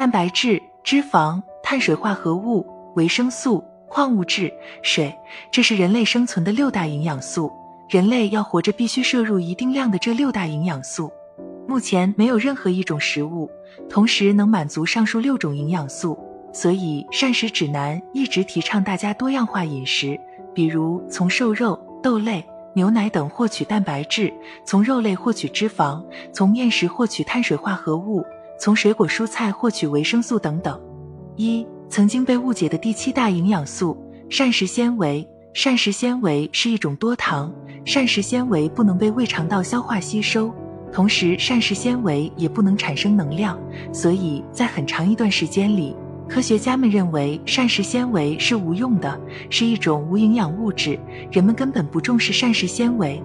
蛋白质、脂肪、碳水化合物、维生素、矿物质、水，这是人类生存的六大营养素。人类要活着，必须摄入一定量的这六大营养素。目前没有任何一种食物同时能满足上述六种营养素，所以膳食指南一直提倡大家多样化饮食，比如从瘦肉、豆类、牛奶等获取蛋白质，从肉类获取脂肪，从面食获取碳水化合物，从水果蔬菜获取维生素等等。一、曾经被误解的第七大营养素——膳食纤维。膳食纤维是一种多糖，膳食纤维不能被胃肠道消化吸收，同时膳食纤维也不能产生能量，所以在很长一段时间里，科学家们认为膳食纤维是无用的，是一种无营养物质，人们根本不重视膳食纤维。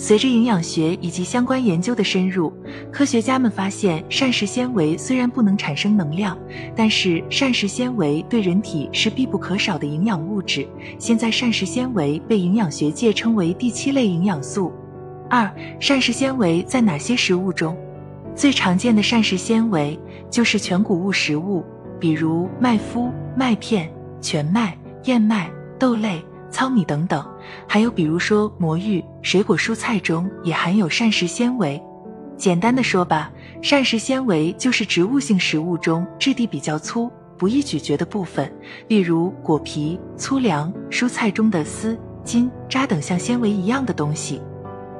随着营养学以及相关研究的深入，科学家们发现，膳食纤维虽然不能产生能量，但是膳食纤维对人体是必不可少的营养物质。现在，膳食纤维被营养学界称为第七类营养素。二、膳食纤维在哪些食物中？最常见的膳食纤维就是全谷物食物，比如麦麸、麦片、全麦、燕麦、豆类。糙米等等，还有比如说魔芋、水果蔬菜中也含有膳食纤维。简单的说吧，膳食纤维就是植物性食物中质地比较粗、不易咀嚼的部分，例如果皮、粗粮、蔬菜中的丝、筋、渣等像纤维一样的东西。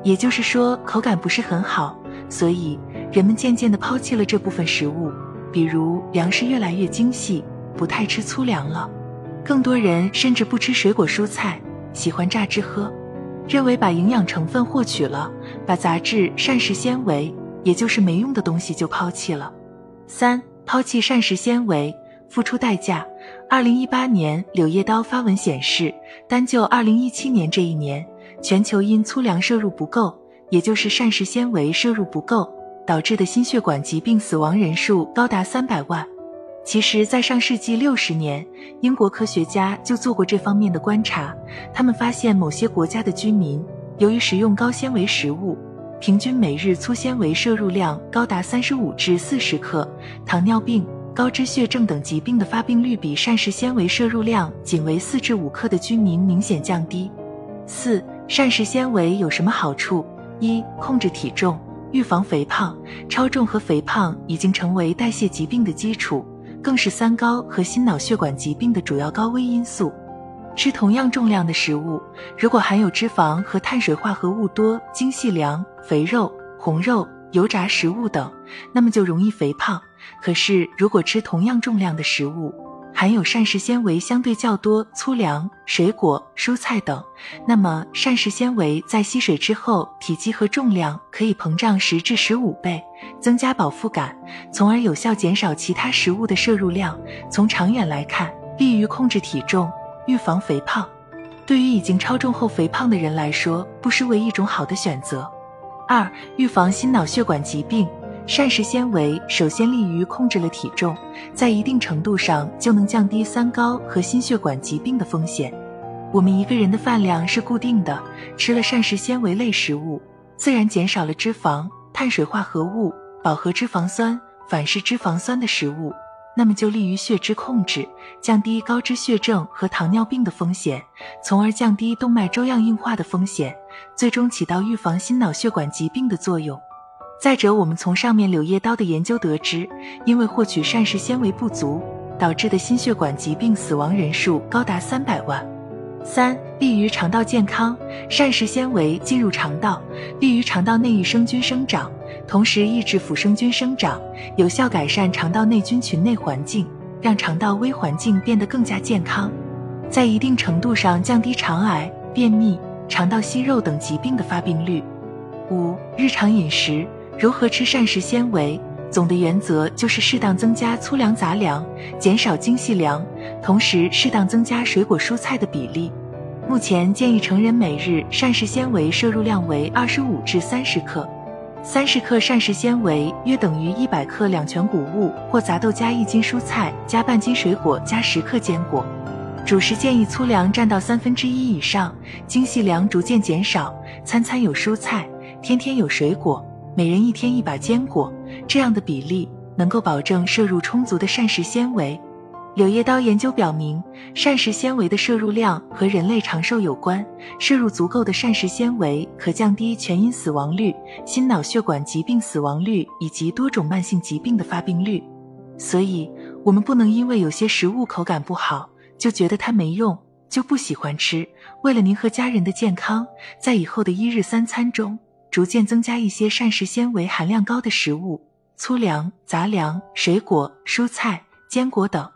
也就是说，口感不是很好，所以人们渐渐地抛弃了这部分食物，比如粮食越来越精细，不太吃粗粮了。更多人甚至不吃水果蔬菜，喜欢榨汁喝，认为把营养成分获取了，把杂质、膳食纤维，也就是没用的东西就抛弃了。三、抛弃膳食纤维，付出代价。二零一八年，柳叶刀发文显示，单就二零一七年这一年，全球因粗粮摄入不够，也就是膳食纤维摄入不够，导致的心血管疾病死亡人数高达三百万。其实，在上世纪六十年，英国科学家就做过这方面的观察。他们发现，某些国家的居民由于食用高纤维食物，平均每日粗纤维摄入量高达三十五至四十克，糖尿病、高脂血症等疾病的发病率比膳食纤维摄入量仅为四至五克的居民明显降低。四、膳食纤维有什么好处？一、控制体重，预防肥胖。超重和肥胖已经成为代谢疾病的基础。更是三高和心脑血管疾病的主要高危因素。吃同样重量的食物，如果含有脂肪和碳水化合物多、精细粮、肥肉、红肉、油炸食物等，那么就容易肥胖。可是，如果吃同样重量的食物，含有膳食纤维相对较多，粗粮、水果、蔬菜等，那么膳食纤维在吸水之后，体积和重量可以膨胀十至十五倍，增加饱腹感，从而有效减少其他食物的摄入量。从长远来看，利于控制体重，预防肥胖。对于已经超重后肥胖的人来说，不失为一种好的选择。二、预防心脑血管疾病。膳食纤维首先利于控制了体重，在一定程度上就能降低三高和心血管疾病的风险。我们一个人的饭量是固定的，吃了膳食纤维类食物，自然减少了脂肪、碳水化合物、饱和脂肪酸、反式脂肪酸的食物，那么就利于血脂控制，降低高脂血症和糖尿病的风险，从而降低动脉粥样硬化的风险，最终起到预防心脑血管疾病的作用。再者，我们从上面柳叶刀的研究得知，因为获取膳食纤维不足导致的心血管疾病死亡人数高达三百万。三、利于肠道健康，膳食纤维进入肠道，利于肠道内益生菌生长，同时抑制腐生菌生长，有效改善肠道内菌群内环境，让肠道微环境变得更加健康，在一定程度上降低肠癌、便秘、肠道息肉等疾病的发病率。五、日常饮食。如何吃膳食纤维？总的原则就是适当增加粗粮杂粮，减少精细粮，同时适当增加水果蔬菜的比例。目前建议成人每日膳食纤维摄入量为二十五至三十克，三十克膳食纤维约等于一百克两全谷物或杂豆加一斤蔬菜加半斤水果加十克坚果。主食建议粗粮占到三分之一以上，精细粮逐渐减少，餐餐有蔬菜，天天有水果。每人一天一把坚果，这样的比例能够保证摄入充足的膳食纤维。柳叶刀研究表明，膳食纤维的摄入量和人类长寿有关。摄入足够的膳食纤维可降低全因死亡率、心脑血管疾病死亡率以及多种慢性疾病的发病率。所以，我们不能因为有些食物口感不好就觉得它没用，就不喜欢吃。为了您和家人的健康，在以后的一日三餐中，逐渐增加一些膳食纤维含量高的食物，粗粮、杂粮、水果、蔬菜、坚果等。